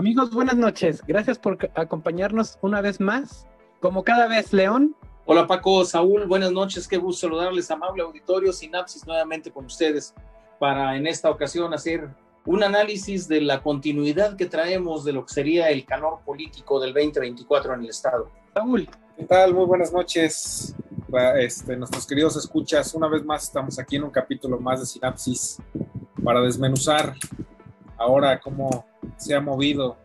Amigos, buenas noches. Gracias por acompañarnos una vez más. Como cada vez, León. Hola Paco, Saúl, buenas noches. Qué gusto saludarles, amable auditorio. Sinapsis nuevamente con ustedes para en esta ocasión hacer un análisis de la continuidad que traemos de lo que sería el calor político del 2024 en el Estado. Saúl. ¿Qué tal? Muy buenas noches. Este, nuestros queridos escuchas, una vez más estamos aquí en un capítulo más de Sinapsis para desmenuzar ahora cómo se ha movido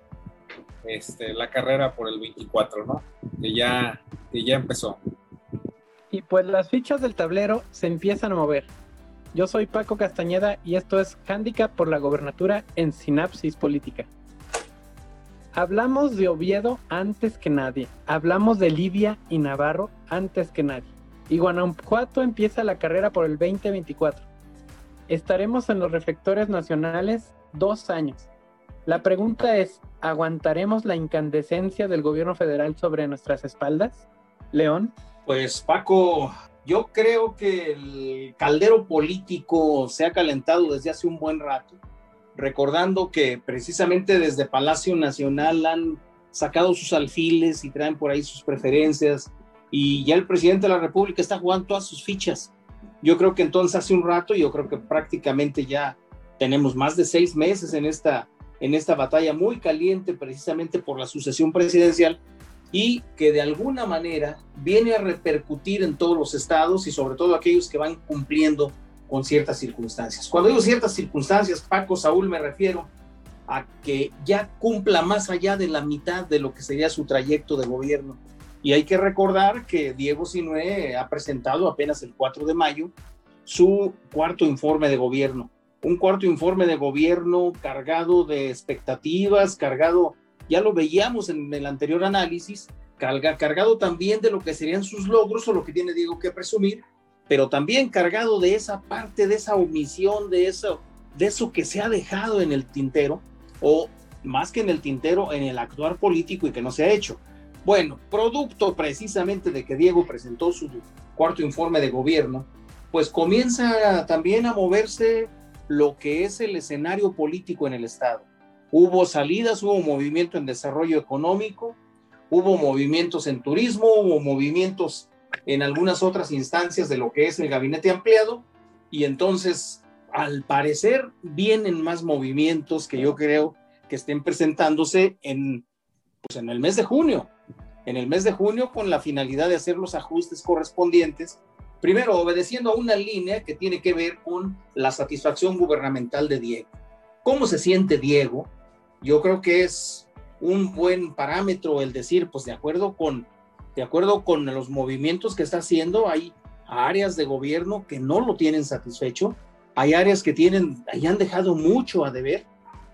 este, la carrera por el 24, ¿no? Que ya, que ya empezó. Y pues las fichas del tablero se empiezan a mover. Yo soy Paco Castañeda y esto es Handicap por la gobernatura en Sinapsis Política. Hablamos de Oviedo antes que nadie. Hablamos de Libia y Navarro antes que nadie. Y Guanajuato empieza la carrera por el 2024. Estaremos en los reflectores nacionales dos años. La pregunta es, ¿aguantaremos la incandescencia del gobierno federal sobre nuestras espaldas? León. Pues Paco, yo creo que el caldero político se ha calentado desde hace un buen rato, recordando que precisamente desde Palacio Nacional han sacado sus alfiles y traen por ahí sus preferencias y ya el presidente de la República está jugando todas sus fichas. Yo creo que entonces hace un rato, yo creo que prácticamente ya tenemos más de seis meses en esta, en esta batalla muy caliente precisamente por la sucesión presidencial y que de alguna manera viene a repercutir en todos los estados y sobre todo aquellos que van cumpliendo con ciertas circunstancias. Cuando digo ciertas circunstancias, Paco, Saúl, me refiero a que ya cumpla más allá de la mitad de lo que sería su trayecto de gobierno. Y hay que recordar que Diego Sinué ha presentado apenas el 4 de mayo su cuarto informe de gobierno. Un cuarto informe de gobierno cargado de expectativas, cargado ya lo veíamos en el anterior análisis, carga, cargado también de lo que serían sus logros o lo que tiene Diego que presumir, pero también cargado de esa parte, de esa omisión, de eso, de eso que se ha dejado en el tintero, o más que en el tintero, en el actuar político y que no se ha hecho. Bueno, producto precisamente de que Diego presentó su cuarto informe de gobierno, pues comienza también a moverse lo que es el escenario político en el Estado. Hubo salidas, hubo movimiento en desarrollo económico, hubo movimientos en turismo, hubo movimientos en algunas otras instancias de lo que es el gabinete ampliado y entonces al parecer vienen más movimientos que yo creo que estén presentándose en, pues en el mes de junio, en el mes de junio con la finalidad de hacer los ajustes correspondientes, primero obedeciendo a una línea que tiene que ver con la satisfacción gubernamental de Diego. ¿Cómo se siente Diego? yo creo que es un buen parámetro el decir, pues de acuerdo con, de acuerdo con los movimientos que está haciendo, hay áreas de gobierno que no lo tienen satisfecho, hay áreas que tienen, ahí han dejado mucho a deber,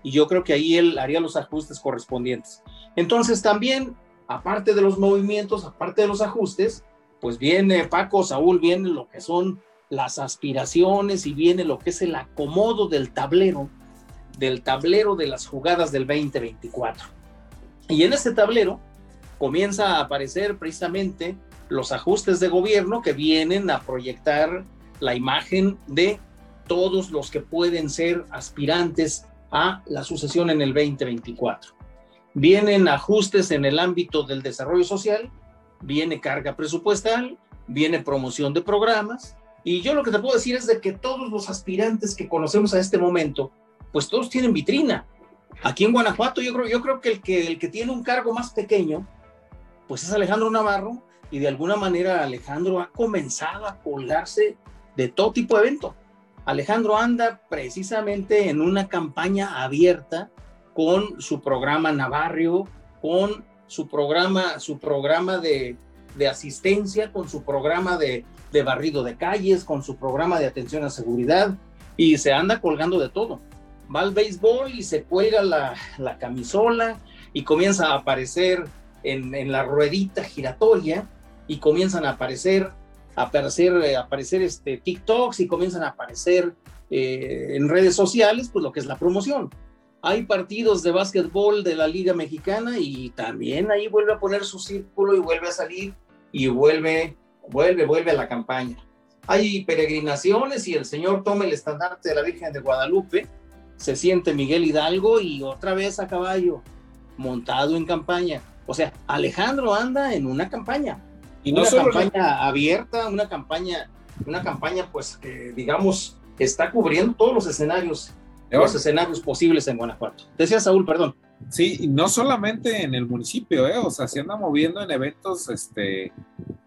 y yo creo que ahí él haría los ajustes correspondientes. Entonces también, aparte de los movimientos, aparte de los ajustes, pues viene Paco, Saúl, viene lo que son las aspiraciones y viene lo que es el acomodo del tablero del tablero de las jugadas del 2024. Y en este tablero comienza a aparecer precisamente los ajustes de gobierno que vienen a proyectar la imagen de todos los que pueden ser aspirantes a la sucesión en el 2024. Vienen ajustes en el ámbito del desarrollo social, viene carga presupuestal, viene promoción de programas, y yo lo que te puedo decir es de que todos los aspirantes que conocemos a este momento pues todos tienen vitrina. Aquí en Guanajuato yo creo, yo creo que, el que el que tiene un cargo más pequeño, pues es Alejandro Navarro, y de alguna manera Alejandro ha comenzado a colgarse de todo tipo de evento. Alejandro anda precisamente en una campaña abierta con su programa Navarrio, con su programa, su programa de, asistencia, con su programa de, barrido de calles, con su programa de atención a seguridad, y se anda colgando de todo. Va al béisbol y se cuelga la, la camisola y comienza a aparecer en, en, la ruedita giratoria y comienzan a aparecer, a aparecer, eh, aparecer este, TikToks y comienzan a aparecer eh, en redes sociales, pues lo que es la promoción. Hay partidos de básquetbol de la Liga Mexicana y también ahí vuelve a poner su círculo y vuelve a salir y vuelve, vuelve, vuelve a la campaña. Hay peregrinaciones y el Señor toma el estandarte de la Virgen de Guadalupe se siente Miguel Hidalgo y otra vez a caballo. montado en campaña. O sea, Alejandro anda en una campaña. Y no una campaña abierta, una campaña, una campaña pues que digamos está cubriendo todos los escenarios, los escenarios posibles en Guanajuato. Decía Saúl, perdón. Sí, y no solamente en el municipio, ¿eh? o sea, se anda moviendo en eventos este,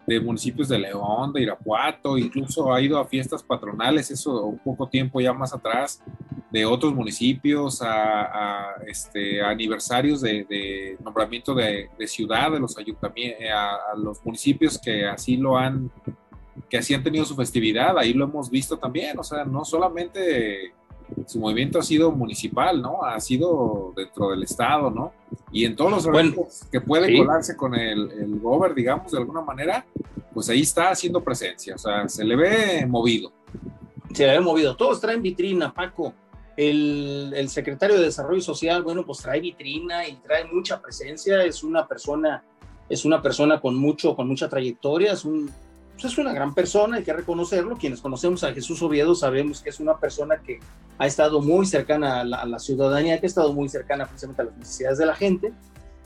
de municipios de León, de Irapuato, incluso ha ido a fiestas patronales, eso un poco tiempo ya más atrás, de otros municipios, a, este, aniversarios de, nombramiento de, ciudad, de los ayuntamientos, eh, a, a, los municipios que así lo han, que así han tenido su festividad, ahí lo hemos visto también, o sea, no solamente su movimiento ha sido municipal, ¿no? Ha sido dentro del Estado, ¿no? Y en todos los eventos que puede colarse con el, el gober, digamos, de alguna manera, pues ahí está haciendo presencia, o sea, se le ve movido. Se le ve movido, todos traen vitrina, Paco. El, el, secretario de Desarrollo Social, bueno, pues trae vitrina y trae mucha presencia, es una persona, es una persona con mucho, con mucha trayectoria, es un, pues es una gran persona, hay que reconocerlo. Quienes conocemos a Jesús Oviedo sabemos que es una persona que ha estado muy cercana a la, ciudadanía, que ha estado muy cercana precisamente a las necesidades de la gente.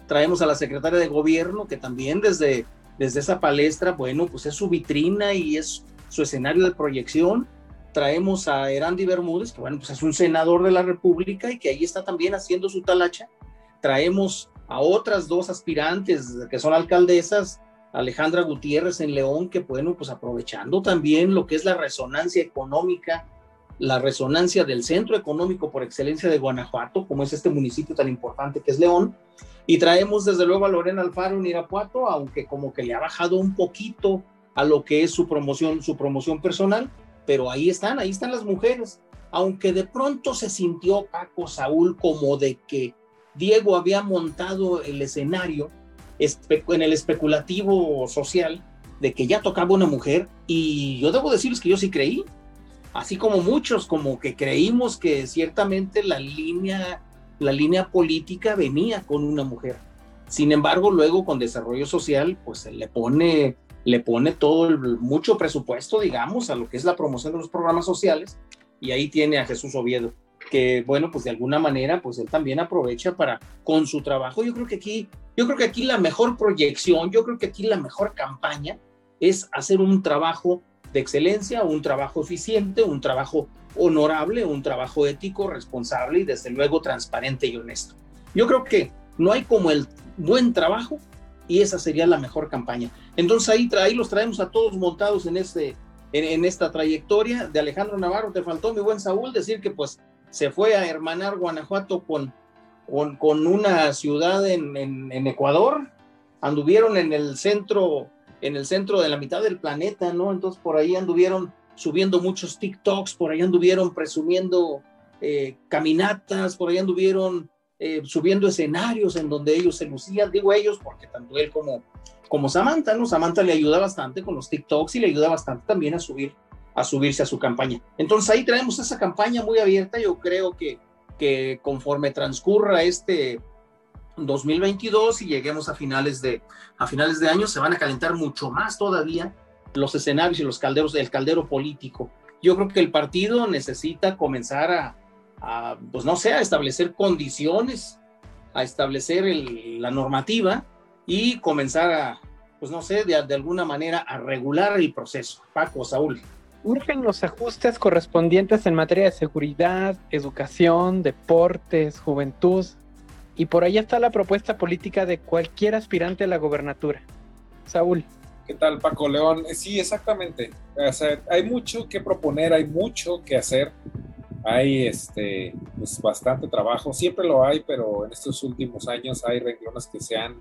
Traemos a la secretaria de gobierno, que también desde, desde esa palestra, bueno, pues es su vitrina y es su escenario de proyección. Traemos a Erandi Bermúdez, que bueno, pues es un senador de la República y que ahí está también haciendo su talacha. Traemos a otras dos aspirantes que son alcaldesas, Alejandra Gutiérrez en León, que bueno, pues aprovechando también lo que es la resonancia económica, la resonancia del centro económico por excelencia de Guanajuato, como es este municipio tan importante que es León, y traemos desde luego a Lorena Alfaro en Irapuato, aunque como que le ha bajado un poquito a lo que es su promoción, su promoción personal, pero ahí están, ahí están las mujeres, aunque de pronto se sintió Paco Saúl como de que Diego había montado el escenario en el especulativo social de que ya tocaba una mujer y yo debo decirles que yo sí creí, así como muchos, como que creímos que ciertamente la línea, la línea política venía con una mujer. Sin embargo, luego con desarrollo social, pues se le pone, le pone todo el, mucho presupuesto, digamos, a lo que es la promoción de los programas sociales y ahí tiene a Jesús Oviedo que bueno, pues de alguna manera, pues él también aprovecha para, con su trabajo, yo creo que aquí, yo creo que aquí la mejor proyección, yo creo que aquí la mejor campaña es hacer un trabajo de excelencia, un trabajo eficiente, un trabajo honorable, un trabajo ético, responsable y desde luego transparente y honesto. Yo creo que no hay como el buen trabajo y esa sería la mejor campaña. Entonces ahí, ahí los traemos a todos montados en, este, en, en, esta trayectoria de Alejandro Navarro. Te faltó, mi buen Saúl, decir que pues se fue a hermanar Guanajuato con, con, una ciudad en, en, Ecuador, anduvieron en el centro, en el centro de la mitad del planeta, ¿no? Entonces por ahí anduvieron subiendo muchos TikToks, por ahí anduvieron presumiendo eh, caminatas, por ahí anduvieron eh, subiendo escenarios en donde ellos se lucían, digo ellos porque tanto él como, como Samantha, ¿no? Samantha le ayuda bastante con los TikToks y le ayuda bastante también a subir a subirse a su campaña. Entonces ahí traemos esa campaña muy abierta. Yo creo que, que conforme transcurra este 2022 y lleguemos a finales de a finales de año se van a calentar mucho más todavía los escenarios y los calderos del caldero político. Yo creo que el partido necesita comenzar a, pues no sé, a establecer condiciones, a establecer la normativa y comenzar a, pues no sé, de, de alguna manera a regular el proceso. Paco, Saúl urgen los ajustes correspondientes en materia de seguridad, educación, deportes, juventud. Y por ahí está la propuesta política de cualquier aspirante a la gobernatura. Saúl. ¿Qué tal, Paco León? Eh, sí, exactamente. hay mucho que proponer, hay mucho que hacer. Hay este, pues, bastante trabajo. Siempre lo hay, pero en estos últimos años hay renglones que se han,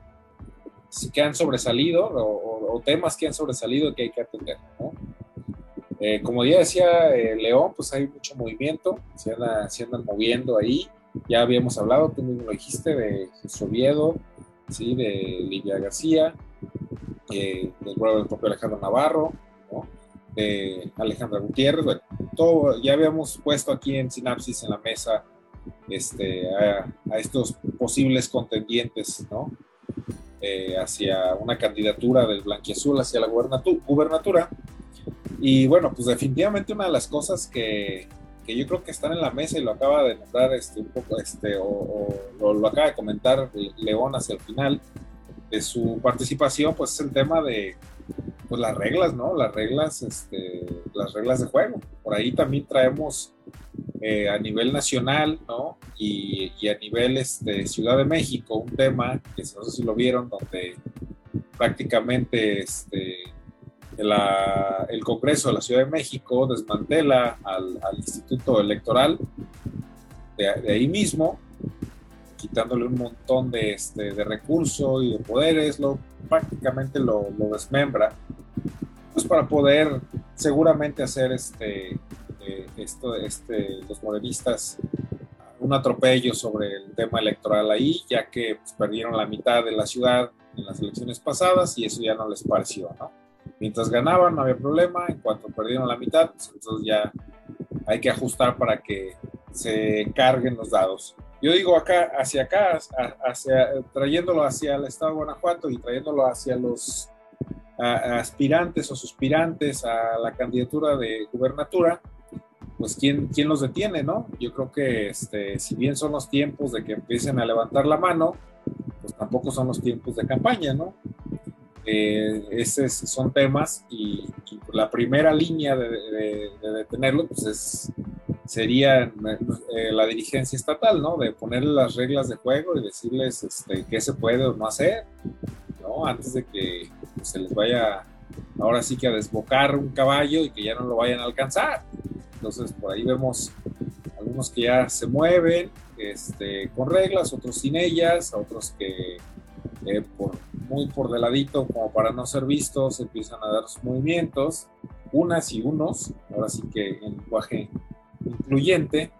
que han sobresalido o, o temas que han sobresalido que hay que atender. ¿no? Eh, como ya decía eh, León, pues hay mucho movimiento, se, andan moviendo ahí. Ya habíamos hablado, tú mismo lo dijiste, de Jesús Oviedo, ¿sí? de Livia García, eh, del propio Alejandro Navarro, de Alejandra Gutiérrez. Todo, ya habíamos puesto aquí en Sinapsis en la mesa este, a, estos posibles contendientes ¿no? Eh, hacia una candidatura del Blanquiazul hacia la gubernatura. Y bueno, pues definitivamente una de las cosas que, que yo creo que están en la mesa y lo acaba de nombrar este, un poco, este, o, lo, acaba de comentar León hacia el final de su participación, pues es el tema de pues, las reglas, ¿no? Las reglas, este, las reglas de juego. Por ahí también traemos eh, a nivel nacional, ¿no? Y, a nivel este, Ciudad de México, un tema que no sé si lo vieron, donde prácticamente este, el Congreso de la Ciudad de México desmantela al, Instituto Electoral de, ahí mismo, quitándole un montón de, este, de recursos y de poderes, lo, prácticamente lo, desmembra, pues para poder seguramente hacer este, eh, esto, este, los modernistas un atropello sobre el tema electoral ahí, ya que pues, perdieron la mitad de la ciudad en las elecciones pasadas y eso ya no les pareció, ¿no? Mientras ganaban no había problema, en cuanto perdieron la mitad, pues entonces ya hay que ajustar para que se carguen los dados. Yo digo acá, hacia acá, hacia, trayéndolo hacia el estado de Guanajuato y trayéndolo hacia los aspirantes o suspirantes a la candidatura de gubernatura, pues ¿quién, quién los detiene, ¿no? Yo creo que este, si bien son los tiempos de que empiecen a levantar la mano, pues tampoco son los tiempos de campaña, ¿no? Eh, esos son temas y, la primera línea de, detenerlo pues es, sería eh, la dirigencia estatal, ¿no? De ponerle las reglas de juego y decirles este, qué se puede o no hacer, ¿no? Antes de que pues, se les vaya ahora sí que a desbocar un caballo y que ya no lo vayan a alcanzar. Entonces por ahí vemos algunos que ya se mueven este, con reglas, otros sin ellas, otros que eh, por, muy por de ladito como para no ser vistos, empiezan a dar sus movimientos, unas y unos, ahora sí que en lenguaje incluyente,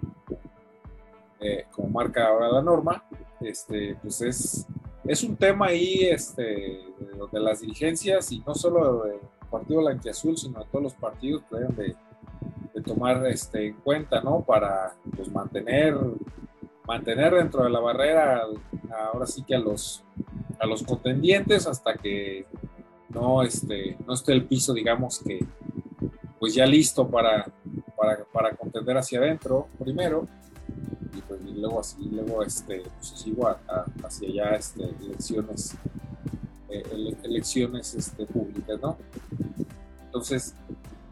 eh, como marca ahora la norma, este, pues es, es un tema ahí este, de, las dirigencias y no solo del Partido Blanquiazul, sino de todos los partidos que deben de, tomar este, en cuenta, ¿no? Para pues, mantener mantener dentro de la barrera ahora sí que a los a los contendientes hasta que no, este, no esté el piso, digamos que pues ya listo para, contender hacia adentro primero y, pues, luego luego este, sucesivo hacia ya este, elecciones, eh, elecciones este, públicas, ¿no? Entonces,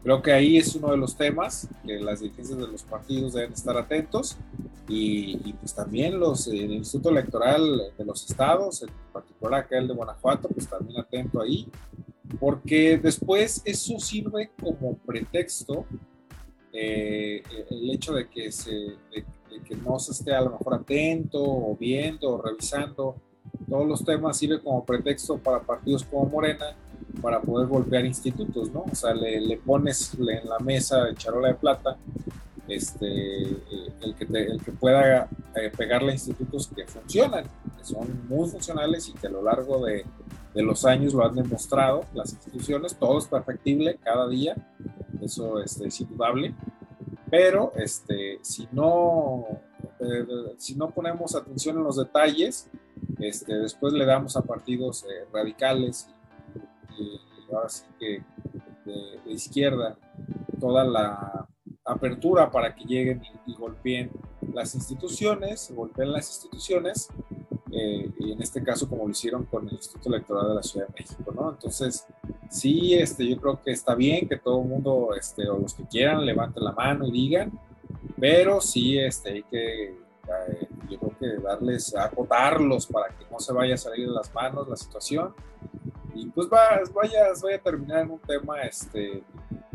creo que ahí es uno de los temas que las dirigencias de los partidos deben estar atentos y, pues también los, el Instituto Electoral de los estados, en particular acá el de Guanajuato, pues también atento ahí, porque después eso sirve como pretexto eh, el hecho de que, se, de, que no se esté a lo mejor atento o viendo o revisando todos los temas sirve como pretexto para partidos como Morena para poder golpear institutos, ¿no? O sea, le, le pones en la mesa charola de plata este, eh, el, que el que pueda eh, pegarle a institutos que funcionan, que son muy funcionales y que a lo largo de, de, los años lo han demostrado las instituciones, todo es perfectible cada día, eso este, es indudable, pero este, si, no, eh, si no ponemos atención en los detalles, este, después le damos a partidos radicales y, ahora sí que de izquierda toda la apertura para que lleguen y, golpeen las instituciones, golpeen las instituciones, eh, y en este caso como lo hicieron con el Instituto Electoral de la Ciudad de México, ¿no? Entonces, sí, este, yo creo que está bien que todo el mundo, este, o los que quieran, levanten la mano y digan, pero sí, este, hay que, eh, yo creo que darles, acotarlos para que no se vaya a salir de las manos la situación, y pues va, vaya, vaya a terminar en un tema, este,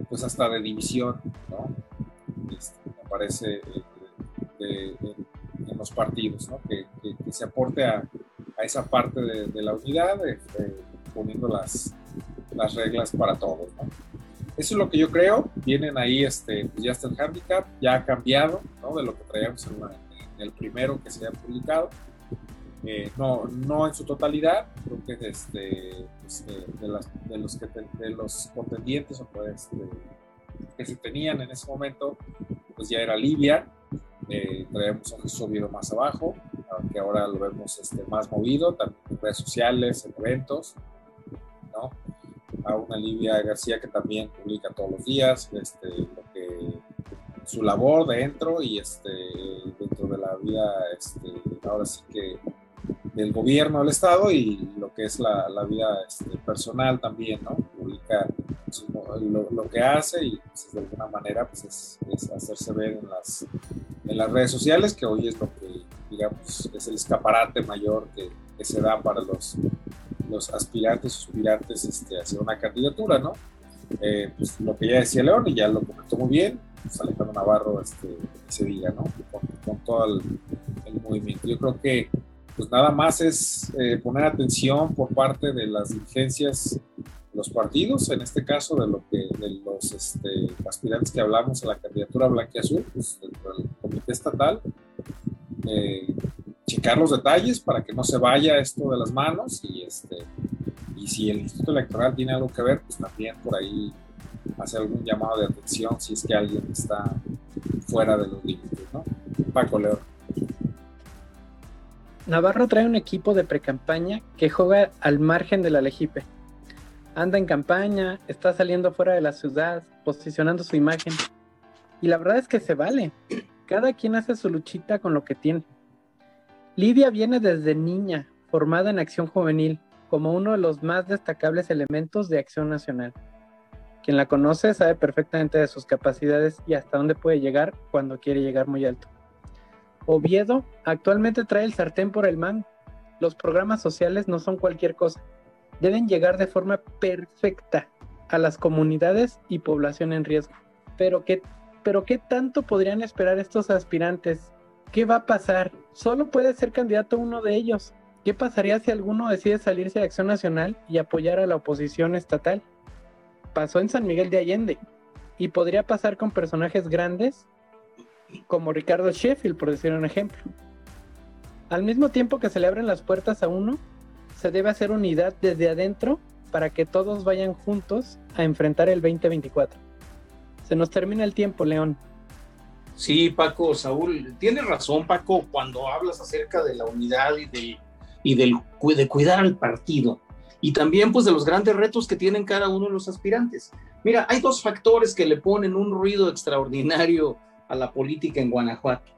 pues hasta de división, ¿no? Este, me parece, eh, en los partidos, ¿no? que, se aporte a, a esa parte de, la unidad, este, poniendo las, las reglas para todos. ¿no? Eso es lo que yo creo. Vienen ahí, este, pues ya está el handicap, ya ha cambiado ¿no? de lo que traíamos en, el primero que se ha publicado. Eh, no, no en su totalidad, creo que este, pues, de, las, de, los que, de los contendientes o pues, que se tenían en ese momento, pues ya era Libia, eh, traemos a Jesús más abajo, aunque ahora lo vemos este, más movido, también en redes sociales, en eventos, ¿no? A una Livia García que también publica todos los días este, lo, que, su labor dentro y este, dentro de la vida, este, ahora sí que del gobierno del Estado y lo que es la, la vida este, personal también, ¿no? Publica lo, que hace y pues, de alguna manera pues es, es, hacerse ver en las, en las redes sociales, que hoy es lo que, digamos, es el escaparate mayor que, se da para los, los aspirantes, aspirantes este, hacia una candidatura, ¿no? Eh, pues lo que ya decía León y ya lo comentó muy bien, pues Alejandro Navarro este, ese día, ¿no? Con, todo el, el movimiento. Yo creo que pues nada más es eh, poner atención por parte de las dirigencias los partidos, en este caso de lo que de los este, aspirantes que hablamos a la candidatura blanca azul, pues del, comité estatal, eh, checar los detalles para que no se vaya esto de las manos y este y si el Instituto Electoral tiene algo que ver, pues también por ahí hacer algún llamado de atención si es que alguien está fuera de los límites, ¿no? Paco León. Navarro trae un equipo de precampaña que juega al margen de la Legipe. Anda en campaña, está saliendo fuera de la ciudad, posicionando su imagen. Y la verdad es que se vale. Cada quien hace su luchita con lo que tiene. Lidia viene desde niña, formada en Acción Juvenil, como uno de los más destacables elementos de Acción Nacional. Quien la conoce sabe perfectamente de sus capacidades y hasta dónde puede llegar cuando quiere llegar muy alto. Oviedo actualmente trae el sartén por el man. Los programas sociales no son cualquier cosa. Deben llegar de forma perfecta a las comunidades y población en riesgo. Pero ¿qué, pero ¿qué tanto podrían esperar estos aspirantes? ¿Qué va a pasar? Solo puede ser candidato uno de ellos. ¿Qué pasaría si alguno decide salirse de Acción Nacional y apoyar a la oposición estatal? Pasó en San Miguel de Allende y podría pasar con personajes grandes como Ricardo Sheffield, por decir un ejemplo. Al mismo tiempo que se le abren las puertas a uno, se debe hacer unidad desde adentro para que todos vayan juntos a enfrentar el 2024. Se nos termina el tiempo, León. Sí, Paco, Saúl, tienes razón, Paco, cuando hablas acerca de la unidad y de, y del, de cuidar al partido y también pues de los grandes retos que tienen cada uno de los aspirantes. Mira, hay dos factores que le ponen un ruido extraordinario a la política en Guanajuato.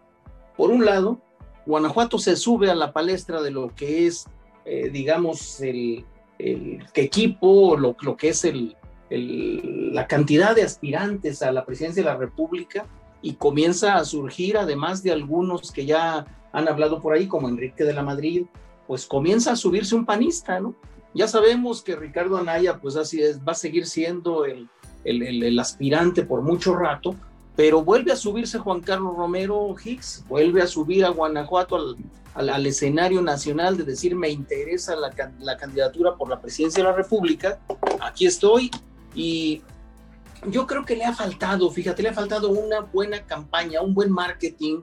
Por un lado, Guanajuato se sube a la palestra de lo que es, eh, digamos, el, el equipo, lo, lo, que es el, el, la cantidad de aspirantes a la presidencia de la República y comienza a surgir, además de algunos que ya han hablado por ahí, como Enrique de la Madrid, pues comienza a subirse un panista, ¿no? Ya sabemos que Ricardo Anaya, pues así es, va a seguir siendo el, el, el aspirante por mucho rato, pero vuelve a subirse Juan Carlos Romero Hicks, vuelve a subir a Guanajuato al, escenario nacional de decir me interesa la, la, candidatura por la presidencia de la República, aquí estoy y yo creo que le ha faltado, fíjate, le ha faltado una buena campaña, un buen marketing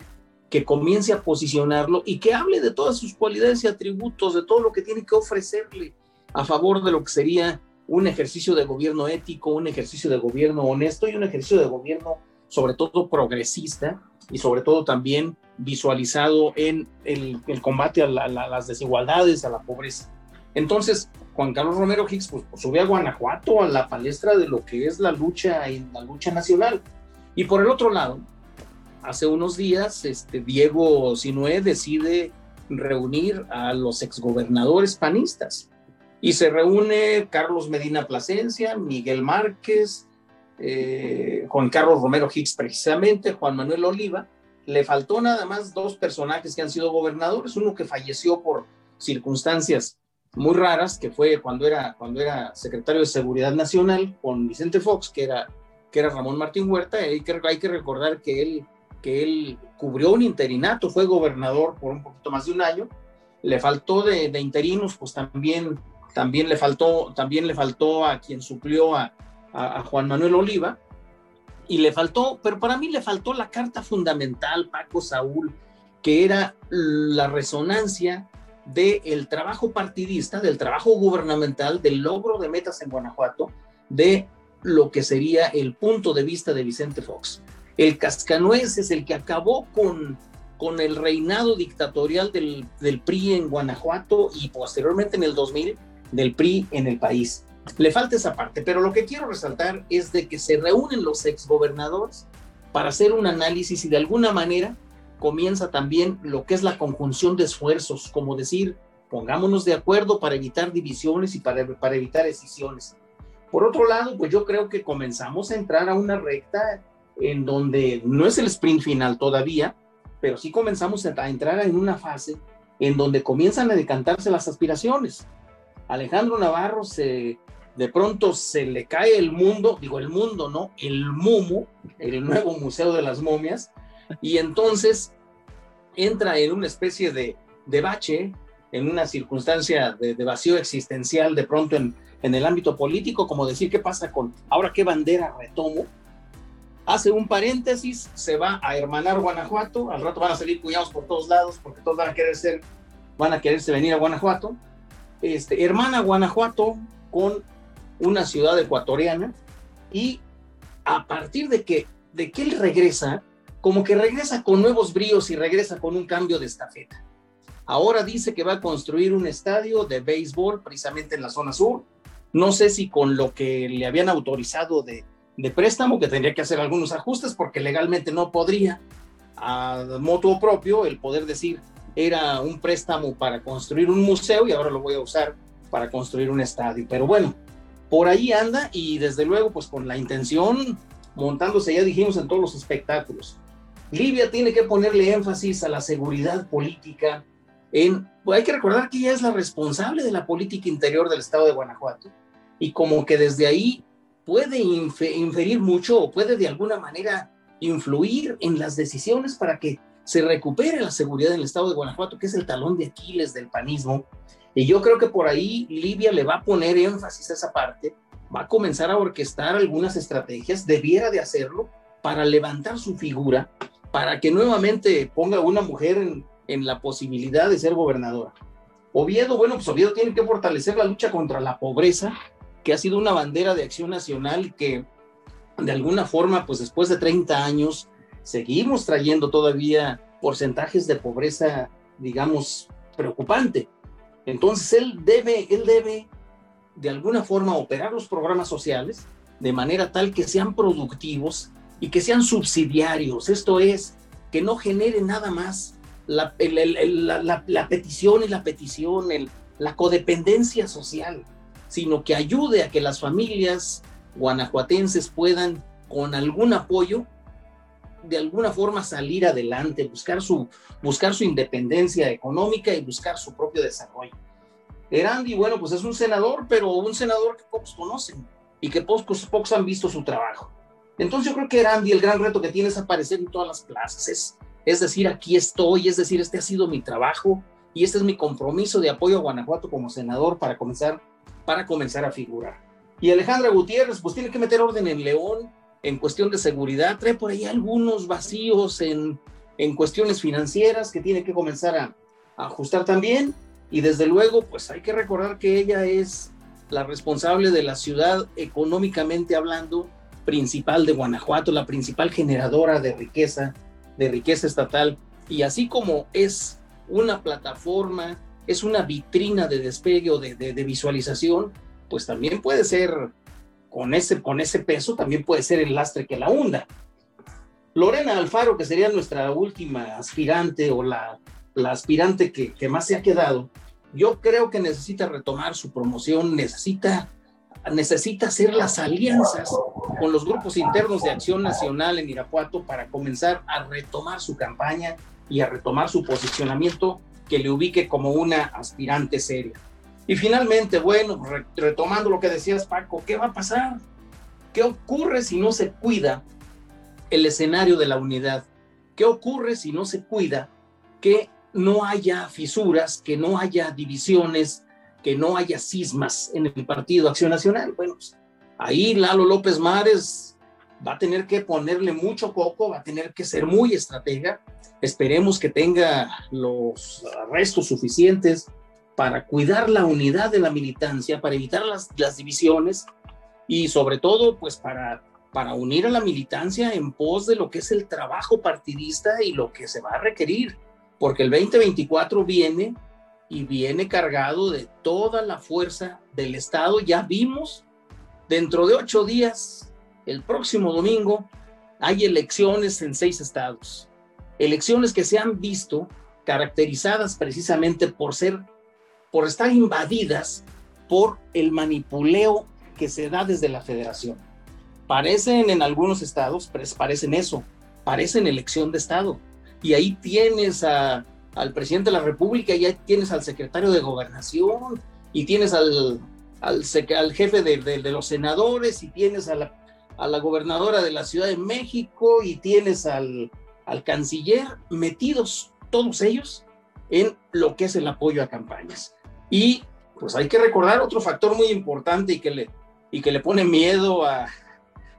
que comience a posicionarlo y que hable de todas sus cualidades y atributos, de todo lo que tiene que ofrecerle a favor de lo que sería un ejercicio de gobierno ético, un ejercicio de gobierno honesto y un ejercicio de gobierno sobre todo progresista y sobre todo también visualizado en el, combate a, la, a, las desigualdades, a la pobreza. Entonces, Juan Carlos Romero Hicks pues, pues, sube a Guanajuato a la palestra de lo que es la lucha, la lucha nacional. Y por el otro lado, hace unos días, este, Diego Sinué decide reunir a los exgobernadores panistas. Y se reúne Carlos Medina Plasencia, Miguel Márquez, eh, Juan Carlos Romero Hicks precisamente, Juan Manuel Oliva, le faltó nada más dos personajes que han sido gobernadores, uno que falleció por circunstancias muy raras, que fue cuando era, cuando era secretario de Seguridad Nacional con Vicente Fox, que era, que era Ramón Martín Huerta, hay que, hay que recordar que él, que él cubrió un interinato, fue gobernador por un poquito más de un año, le faltó de, interinos, pues también, también, le faltó, también le faltó a quien suplió a, a, Juan Manuel Oliva, y le faltó, pero para mí le faltó la carta fundamental, Paco Saúl, que era la resonancia del trabajo partidista, del trabajo gubernamental, del logro de metas en Guanajuato, de lo que sería el punto de vista de Vicente Fox. El cascanuez es el que acabó con, con el reinado dictatorial del, del PRI en Guanajuato y posteriormente en el 2000 del PRI en el país. Le falta esa parte, pero lo que quiero resaltar es de que se reúnen los exgobernadores para hacer un análisis y de alguna manera comienza también lo que es la conjunción de esfuerzos, como decir, pongámonos de acuerdo para evitar divisiones y para, para evitar decisiones. Por otro lado, pues yo creo que comenzamos a entrar a una recta en donde no es el sprint final todavía, pero sí comenzamos a entrar en una fase en donde comienzan a decantarse las aspiraciones. Alejandro Navarro se, de pronto se le cae el mundo, digo el mundo, ¿no? El MUMU, el nuevo Museo de las Momias, y entonces entra en una especie de, de bache, en una circunstancia de, vacío existencial de pronto en, en el ámbito político, como decir, ¿qué pasa con ahora qué bandera retomo? Hace un paréntesis, se va a hermanar Guanajuato, al rato van a salir cuñados por todos lados porque todos van a querer ser, van a quererse venir a Guanajuato. Este, hermana Guanajuato con una ciudad ecuatoriana y a partir de que, de que él regresa, como que regresa con nuevos bríos y regresa con un cambio de estafeta. Ahora dice que va a construir un estadio de béisbol precisamente en la zona sur. No sé si con lo que le habían autorizado de, de préstamo, que tendría que hacer algunos ajustes porque legalmente no podría a moto propio el poder decir era un préstamo para construir un museo y ahora lo voy a usar para construir un estadio. Pero bueno, por ahí anda y desde luego pues con la intención montándose, ya dijimos, en todos los espectáculos. Libia tiene que ponerle énfasis a la seguridad política. Pues hay que recordar que ella es la responsable de la política interior del estado de Guanajuato y como que desde ahí puede inferir mucho o puede de alguna manera influir en las decisiones para que se recupere la seguridad en el estado de Guanajuato, que es el talón de Aquiles del panismo. Y yo creo que por ahí Libia le va a poner énfasis a esa parte, va a comenzar a orquestar algunas estrategias, debiera de hacerlo para levantar su figura, para que nuevamente ponga a una mujer en, en la posibilidad de ser gobernadora. Oviedo, bueno, pues Oviedo tiene que fortalecer la lucha contra la pobreza, que ha sido una bandera de acción nacional que de alguna forma, pues después de 30 años, seguimos trayendo todavía porcentajes de pobreza, digamos, preocupante. Entonces, él debe, él debe de alguna forma operar los programas sociales de manera tal que sean productivos y que sean subsidiarios. Esto es, que no genere nada más la, la, petición y la petición, la codependencia social, sino que ayude a que las familias guanajuatenses puedan, con algún apoyo, de alguna forma salir adelante, buscar su, buscar su independencia económica y buscar su propio desarrollo. Erandi, bueno, pues es un senador, pero un senador que pocos conocen y que pocos, pocos han visto su trabajo. Entonces yo creo que Erandi el gran reto que tiene es aparecer en todas las plazas, es, decir, aquí estoy, es decir, este ha sido mi trabajo y este es mi compromiso de apoyo a Guanajuato como senador para comenzar, para comenzar a figurar. Y Alejandra Gutiérrez, pues tiene que meter orden en León, en cuestión de seguridad, trae por ahí algunos vacíos en, en cuestiones financieras que tiene que comenzar a, ajustar también. Y desde luego, pues hay que recordar que ella es la responsable de la ciudad económicamente hablando principal de Guanajuato, la principal generadora de riqueza, de riqueza estatal. Y así como es una plataforma, es una vitrina de despegue o de, de visualización, pues también puede ser con ese, con ese peso también puede ser el lastre que la hunda. Lorena Alfaro, que sería nuestra última aspirante o la, aspirante que, que más se ha quedado, yo creo que necesita retomar su promoción, necesita, necesita hacer las alianzas con los grupos internos de acción nacional en Irapuato para comenzar a retomar su campaña y a retomar su posicionamiento que le ubique como una aspirante seria. Y finalmente, bueno, retomando lo que decías Paco, ¿qué va a pasar? ¿Qué ocurre si no se cuida el escenario de la unidad? ¿Qué ocurre si no se cuida que no haya fisuras, que no haya divisiones, que no haya cismas en el Partido Acción Nacional? Bueno, pues, ahí Lalo López Mares va a tener que ponerle mucho coco, va a tener que ser muy estratega. Esperemos que tenga los restos suficientes para cuidar la unidad de la militancia, para evitar las, divisiones y sobre todo pues para, para unir a la militancia en pos de lo que es el trabajo partidista y lo que se va a requerir, porque el 2024 viene y viene cargado de toda la fuerza del Estado. Ya vimos dentro de ocho días, el próximo domingo, hay elecciones en seis estados, elecciones que se han visto caracterizadas precisamente por ser, por estar invadidas por el manipuleo que se da desde la federación. Parecen en algunos estados, parecen eso, parecen elección de estado. Y ahí tienes a, al presidente de la República, y ahí tienes al secretario de gobernación, y tienes al, al, jefe de, de, de, los senadores, y tienes a la a la gobernadora de la Ciudad de México y tienes al, al canciller metidos todos ellos en lo que es el apoyo a campañas. Y pues hay que recordar otro factor muy importante y que le, y que le pone miedo a,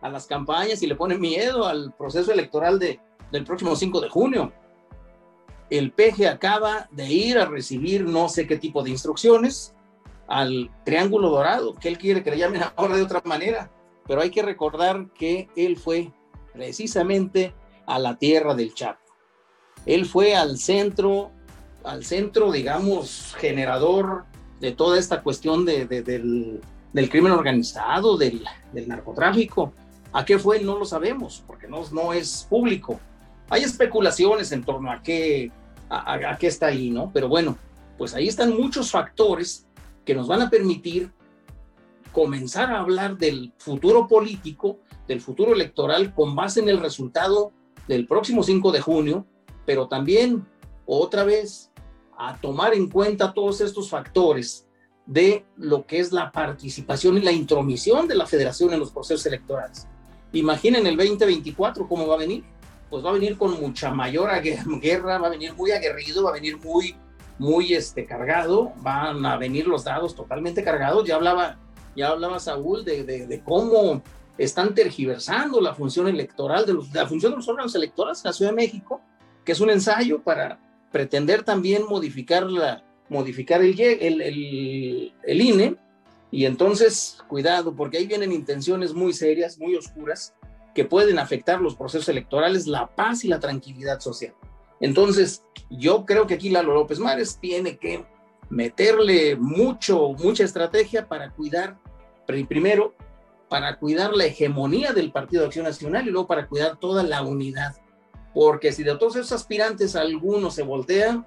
a las campañas y le pone miedo al proceso electoral de, del próximo 5 de junio. El PG acaba de ir a recibir no sé qué tipo de instrucciones al Triángulo Dorado, que él quiere que le llamen ahora de otra manera, pero hay que recordar que él fue precisamente a la tierra del Chapo. Él fue al centro, al centro, digamos, generador de toda esta cuestión de, de, del, del, crimen organizado, del, del, narcotráfico. ¿A qué fue? No lo sabemos, porque no, es público. Hay especulaciones en torno a qué, a qué está ahí, ¿no? Pero bueno, pues ahí están muchos factores que nos van a permitir comenzar a hablar del futuro político, del futuro electoral con base en el resultado del próximo 5 de junio, pero también otra vez a tomar en cuenta todos estos factores de lo que es la participación y la intromisión de la federación en los procesos electorales. Imaginen el 2024 cómo va a venir. Pues va a venir con mucha mayor guerra, va a venir muy aguerrido, va a venir muy, muy este, cargado, van a venir los dados totalmente cargados. Ya hablaba ya hablaba Saúl de, de, de cómo están tergiversando la función electoral, de, los, la función de los órganos electorales en la Ciudad de México, que es un ensayo para pretender también modificar, la, modificar el, el, el, INE. Y entonces, cuidado, porque ahí vienen intenciones muy serias, muy oscuras, que pueden afectar los procesos electorales, la paz y la tranquilidad social. Entonces, yo creo que aquí Lalo López Mares tiene que meterle mucho, mucha estrategia para cuidar, primero, para cuidar la hegemonía del Partido de Acción Nacional y luego para cuidar toda la unidad. Porque si de todos esos aspirantes alguno se voltea,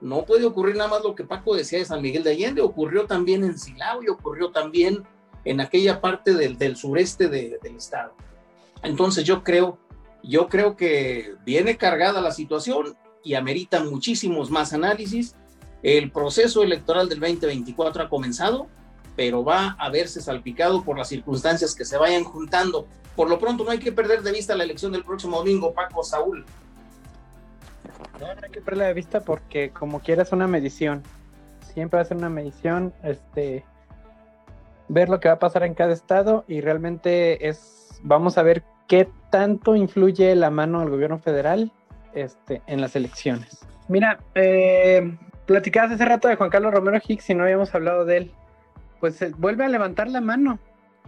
no puede ocurrir nada más lo que Paco decía de San Miguel de Allende, ocurrió también en Silao y ocurrió también en aquella parte del, sureste de, del estado. Entonces yo creo, yo creo que viene cargada la situación y amerita muchísimos más análisis el proceso electoral del 2024 ha comenzado, pero va a verse salpicado por las circunstancias que se vayan juntando. Por lo pronto no hay que perder de vista la elección del próximo domingo, Paco Saúl. No, no hay que perderla de vista porque como quieras una medición. Siempre va a ser una medición, este, ver lo que va a pasar en cada estado y realmente es, vamos a ver qué tanto influye la mano del gobierno federal este, en las elecciones. Mira, eh, platicabas hace rato de Juan Carlos Romero Hicks y no habíamos hablado de él. Pues eh, vuelve a levantar la mano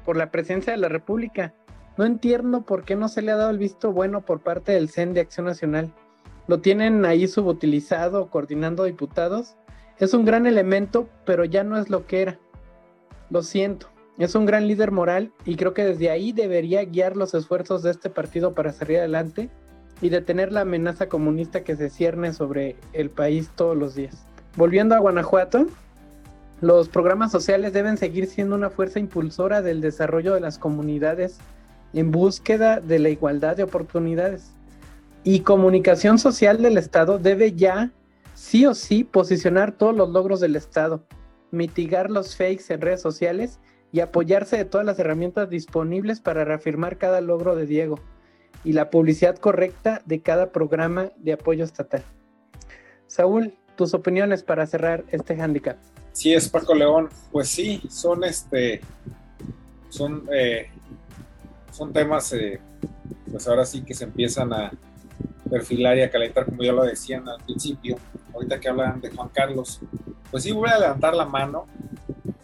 por la presencia de la República. No entiendo por qué no se le ha dado el visto bueno por parte del CEN de Acción Nacional. Lo tienen ahí subutilizado, coordinando diputados. Es un gran elemento, pero ya no es lo que era. Lo siento. Es un gran líder moral y creo que desde ahí debería guiar los esfuerzos de este partido para salir adelante y detener la amenaza comunista que se cierne sobre el país todos los días. Volviendo a Guanajuato, los programas sociales deben seguir siendo una fuerza impulsora del desarrollo de las comunidades en búsqueda de la igualdad de oportunidades. Y comunicación social del Estado debe ya, sí o sí, posicionar todos los logros del Estado, mitigar los fakes en redes sociales y apoyarse de todas las herramientas disponibles para reafirmar cada logro de Diego y la publicidad correcta de cada programa de apoyo estatal. Saúl, tus opiniones para cerrar este handicap. Sí, es Paco León. Pues sí, son este, son, eh, son temas, eh, pues ahora sí que se empiezan a perfilar y a calentar, como ya lo decían al principio. Ahorita que hablan de Juan Carlos, pues sí voy a levantar la mano.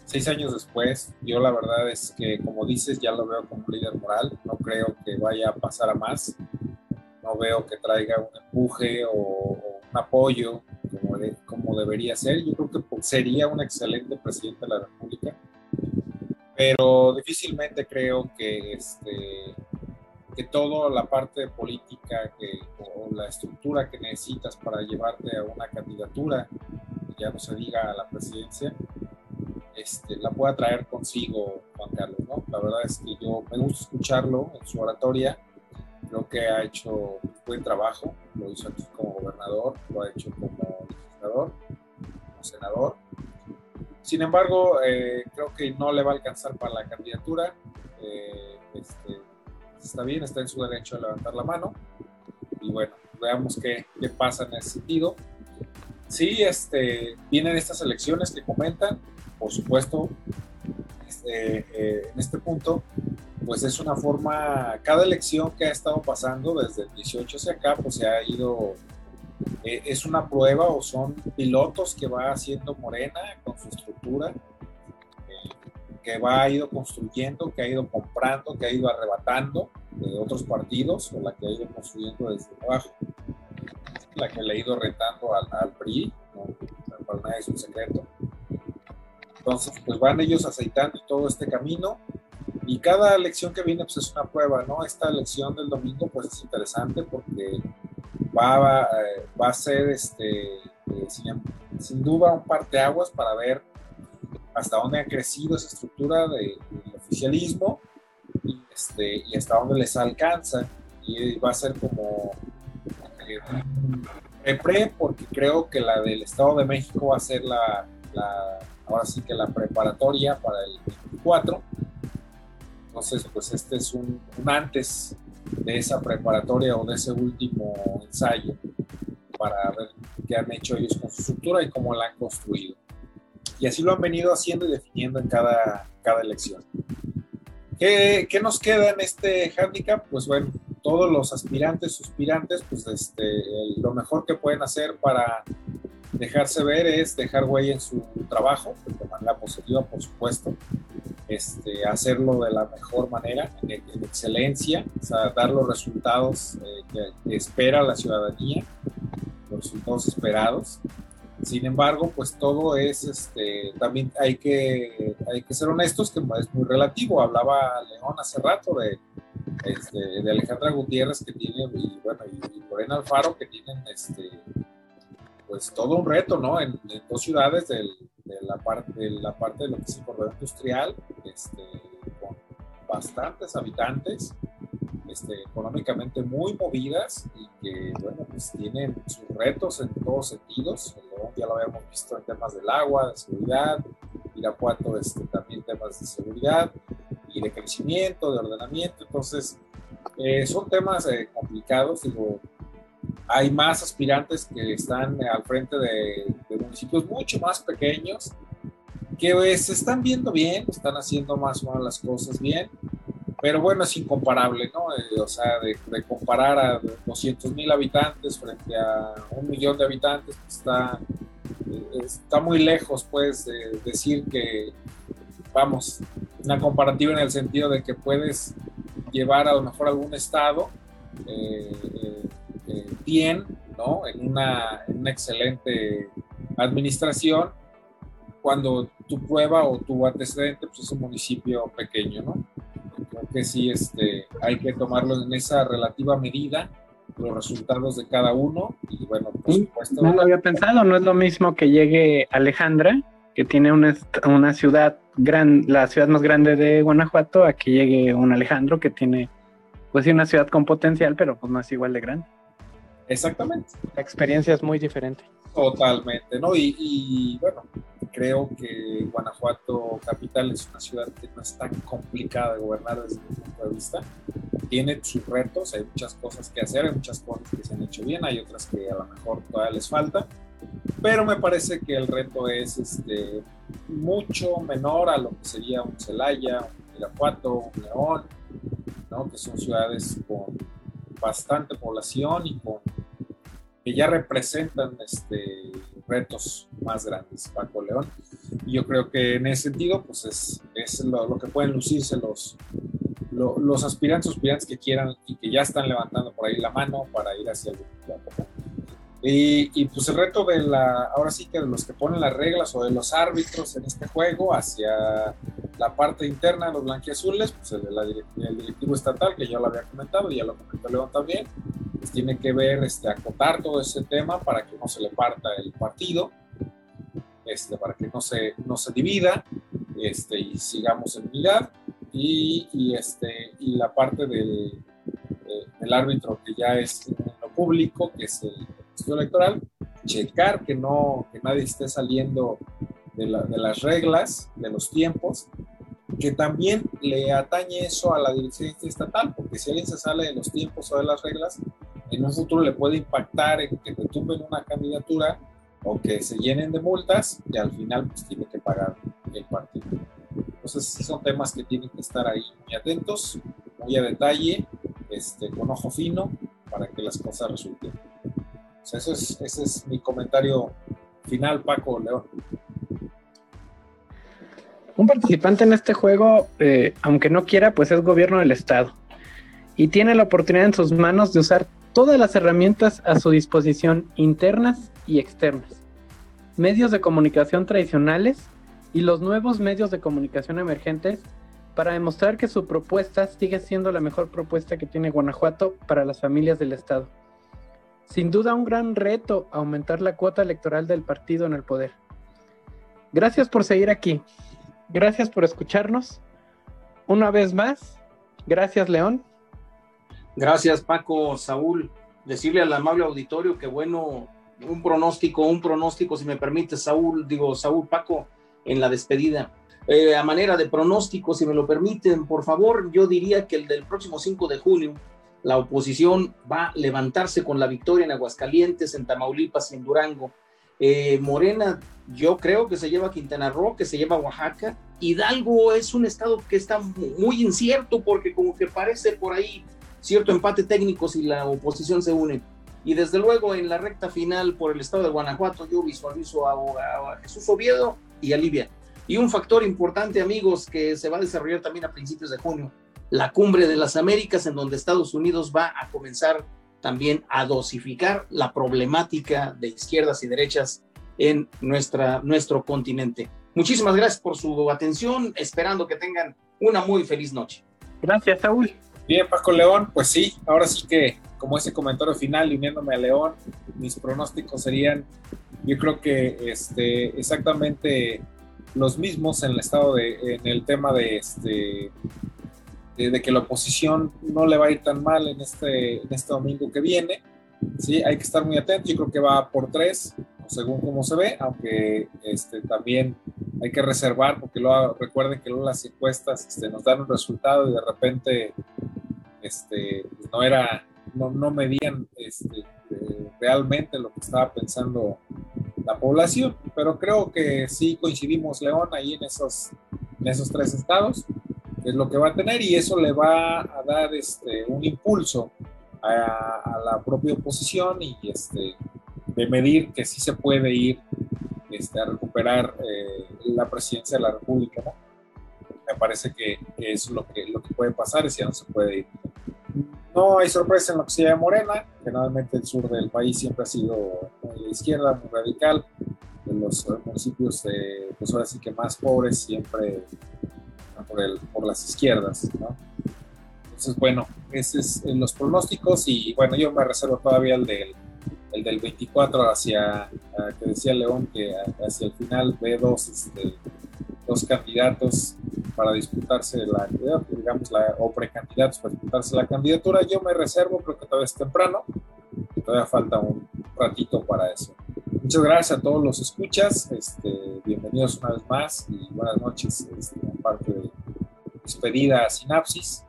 Seis años después, yo la verdad es que, como dices, ya lo veo como un líder moral. No creo que vaya a pasar a más. No veo que traiga un empuje o, o un apoyo como, como debería ser. Yo creo que sería un excelente presidente de la República, pero difícilmente creo que este, que toda la parte política que, o la estructura que necesitas para llevarte a una candidatura, ya no se diga a la presidencia, este, la pueda traer consigo Juan Carlos, ¿no? La verdad es que yo me gusta escucharlo en su oratoria, creo que ha hecho buen trabajo, lo hizo aquí como gobernador, lo ha hecho como legislador, como senador. Sin embargo, eh, creo que no le va a alcanzar para la candidatura. Eh, este, está bien, está en su derecho a levantar la mano. Y bueno, veamos qué, qué pasa en ese sentido. Sí, este, vienen estas elecciones que comentan, por supuesto, este, eh, en este punto, pues es una forma, cada elección que ha estado pasando desde el 18 hacia acá, pues se ha ido, eh, es una prueba o son pilotos que va haciendo Morena con su estructura, que va ha ido construyendo, que ha ido comprando, que ha ido arrebatando de otros partidos, o la que ha ido construyendo desde abajo, la que le ha ido retando al, al PRI, ¿no? para nada es un secreto. Entonces, pues van ellos aceitando todo este camino y cada elección que viene pues es una prueba, ¿no? Esta elección del domingo pues es interesante porque va, eh, va a ser este, eh, sin, sin, duda un parteaguas para ver hasta dónde ha crecido esa estructura del oficialismo y, este, y hasta dónde les alcanza. Y va a ser como eh, pre, porque creo que la del Estado de México va a ser la, la, ahora sí que la preparatoria para el 24. Entonces, pues este es un, un antes de esa preparatoria o de ese último ensayo para ver qué han hecho ellos con su estructura y cómo la han construido. Y así lo han venido haciendo y definiendo en cada, cada elección. ¿Qué, ¿Qué, nos queda en este handicap? Pues bueno, todos los aspirantes, suspirantes, pues este, lo mejor que pueden hacer para dejarse ver es dejar huella en su trabajo, de manera positiva, por supuesto, este, hacerlo de la mejor manera, en, en excelencia, o sea, dar los resultados eh, que, que espera la ciudadanía, los resultados esperados, sin embargo, pues todo es, este, también hay que, hay que ser honestos que es muy relativo. Hablaba León hace rato de, este, de Alejandra Gutiérrez que tiene, y bueno, y, Lorena Alfaro que tienen, este, pues todo un reto, ¿no? En, en dos ciudades del, de, la parte, de la parte de lo que es el corredor industrial, este, con bastantes habitantes, este, económicamente muy movidas y que, bueno, pues tienen sus retos en todos sentidos. ya lo habíamos visto en temas del agua, de seguridad, Irapuato este, también temas de seguridad y de crecimiento, de ordenamiento. Entonces, eh, son temas eh, complicados, digo, hay más aspirantes que están al frente de, de municipios mucho más pequeños que pues, se están viendo bien, están haciendo más o menos las cosas bien, pero bueno, es incomparable, ¿no? Eh, o sea, de, de, comparar a 200 mil habitantes frente a un millón de habitantes, pues está, eh, está muy lejos, pues, de decir que, vamos, una comparativa en el sentido de que puedes llevar a lo mejor algún estado eh bien, ¿no? En una, en una excelente administración, cuando tu prueba o tu antecedente pues, es un municipio pequeño, ¿no? creo que sí este, hay que tomarlo en esa relativa medida, los resultados de cada uno. Y bueno, por supuesto. No lo había pensado, no es lo mismo que llegue Alejandra, que tiene una, una ciudad gran, la ciudad más grande de Guanajuato, a que llegue un Alejandro que tiene, pues sí, una ciudad con potencial, pero pues no es igual de grande. Exactamente. La experiencia es muy diferente. Totalmente, ¿no? Y, y, bueno, creo que Guanajuato capital es una ciudad que no es tan complicada de gobernar desde mi punto de vista. Tiene sus retos, hay muchas cosas que hacer, hay muchas cosas que se han hecho bien, hay otras que a lo mejor todavía les falta, pero me parece que el reto es este, mucho menor a lo que sería un Celaya, un Irapuato, un León, ¿no? que son ciudades con bastante población y con que ya representan este, retos más grandes, Paco León. Y yo creo que en ese sentido, pues es, es lo, lo, que pueden lucirse los, lo, los aspirantes, aspirantes que quieran y que ya están levantando por ahí la mano para ir hacia el y, y, pues el reto de la, ahora sí que de los que ponen las reglas o de los árbitros en este juego hacia la parte interna, los blanquiazules, pues el, el, directivo estatal, que ya lo había comentado, y ya lo comentó León también, pues tiene que ver, este, acotar todo ese tema para que no se le parta el partido, este, para que no se, no se divida este, y sigamos en unidad. Y, y este, y la parte del, del árbitro que ya es en lo público, que es el estudio electoral, checar que, no, que nadie esté saliendo de, de, las reglas, de los tiempos, que también le atañe eso a la dirección estatal, porque si alguien se sale de los tiempos o de las reglas, en un futuro le puede impactar en que te tumben una candidatura o que se llenen de multas y al final pues tiene que pagar el partido. Entonces son temas que tienen que estar ahí muy atentos, muy a detalle, este, con ojo fino, para que las cosas resulten. eso es, ese es mi comentario final, Paco León. Un participante en este juego, eh, aunque no quiera, pues es gobierno del Estado y tiene la oportunidad en sus manos de usar todas las herramientas a su disposición, internas y externas. Medios de comunicación tradicionales y los nuevos medios de comunicación emergentes para demostrar que su propuesta sigue siendo la mejor propuesta que tiene Guanajuato para las familias del Estado. Sin duda un gran reto aumentar la cuota electoral del partido en el poder. Gracias por seguir aquí. Gracias por escucharnos. Una vez más, gracias León. Gracias, Paco, Saúl. Decirle al amable auditorio que bueno, un pronóstico, un pronóstico, si me permite, Saúl, digo, Saúl, Paco, en la despedida. Eh, a manera de pronóstico, si me lo permiten, por favor, yo diría que el del próximo 5 de junio, la oposición va a levantarse con la victoria en Aguascalientes, en Tamaulipas y en Durango. Eh, Morena, yo creo que se lleva Quintana Roo, que se lleva Oaxaca. Hidalgo es un estado que está muy incierto porque como que parece por ahí cierto empate técnico si la oposición se une. Y desde luego en la recta final por el estado de Guanajuato yo visualizo a, Jesús Oviedo y a Libia. Y un factor importante, amigos, que se va a desarrollar también a principios de junio, la cumbre de las Américas, en donde Estados Unidos va a comenzar también a dosificar la problemática de izquierdas y derechas en nuestra, nuestro continente. Muchísimas gracias por su atención, esperando que tengan una muy feliz noche. Gracias, Saúl. Bien, Paco León, pues sí, ahora sí que como ese comentario final, uniéndome a León, mis pronósticos serían, yo creo que este, exactamente los mismos en el estado de, en el tema de este, de, que la oposición no le va a ir tan mal en este, en este domingo que viene. Sí, hay que estar muy atentos. Yo creo que va por tres, según cómo se ve, aunque este, también hay que reservar, porque lo, recuerden que luego las encuestas este, nos dan un resultado y de repente este, no era, no, no medían este, realmente lo que estaba pensando la población, pero creo que sí coincidimos, León, ahí en esos, en esos tres estados, es lo que va a tener y eso le va a dar este, un impulso a, la propia oposición y este, de medir que sí se puede ir este, a recuperar eh, la presidencia de la República. Me parece que, es lo que, lo que puede pasar y si no se puede ir. No hay sorpresa en lo que se llama Morena, generalmente el sur del país siempre ha sido muy de izquierda, muy radical. En los municipios, de, pues ahora sí que más pobres, siempre por, el, por las izquierdas. ¿no? Entonces, bueno, ese es en los pronósticos y bueno, yo me reservo todavía el del, el del 24 hacia, que decía León, que hacia el final ve dos, este, dos candidatos para disputarse la digamos, la, o precandidatos para disputarse la candidatura. Yo me reservo, creo que todavía es temprano, todavía falta un ratito para eso. Muchas gracias a todos los escuchas, este, bienvenidos una vez más y buenas noches este, en parte de despedida Sinapsis.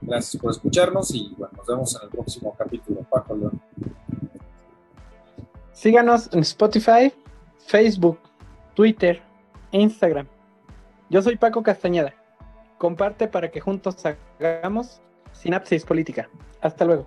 Gracias por escucharnos y bueno, nos vemos en el próximo capítulo. Paco León. Síganos en Spotify, Facebook, Twitter, Instagram. Yo soy Paco Castañeda. Comparte para que juntos hagamos Sinapsis Política. Hasta luego.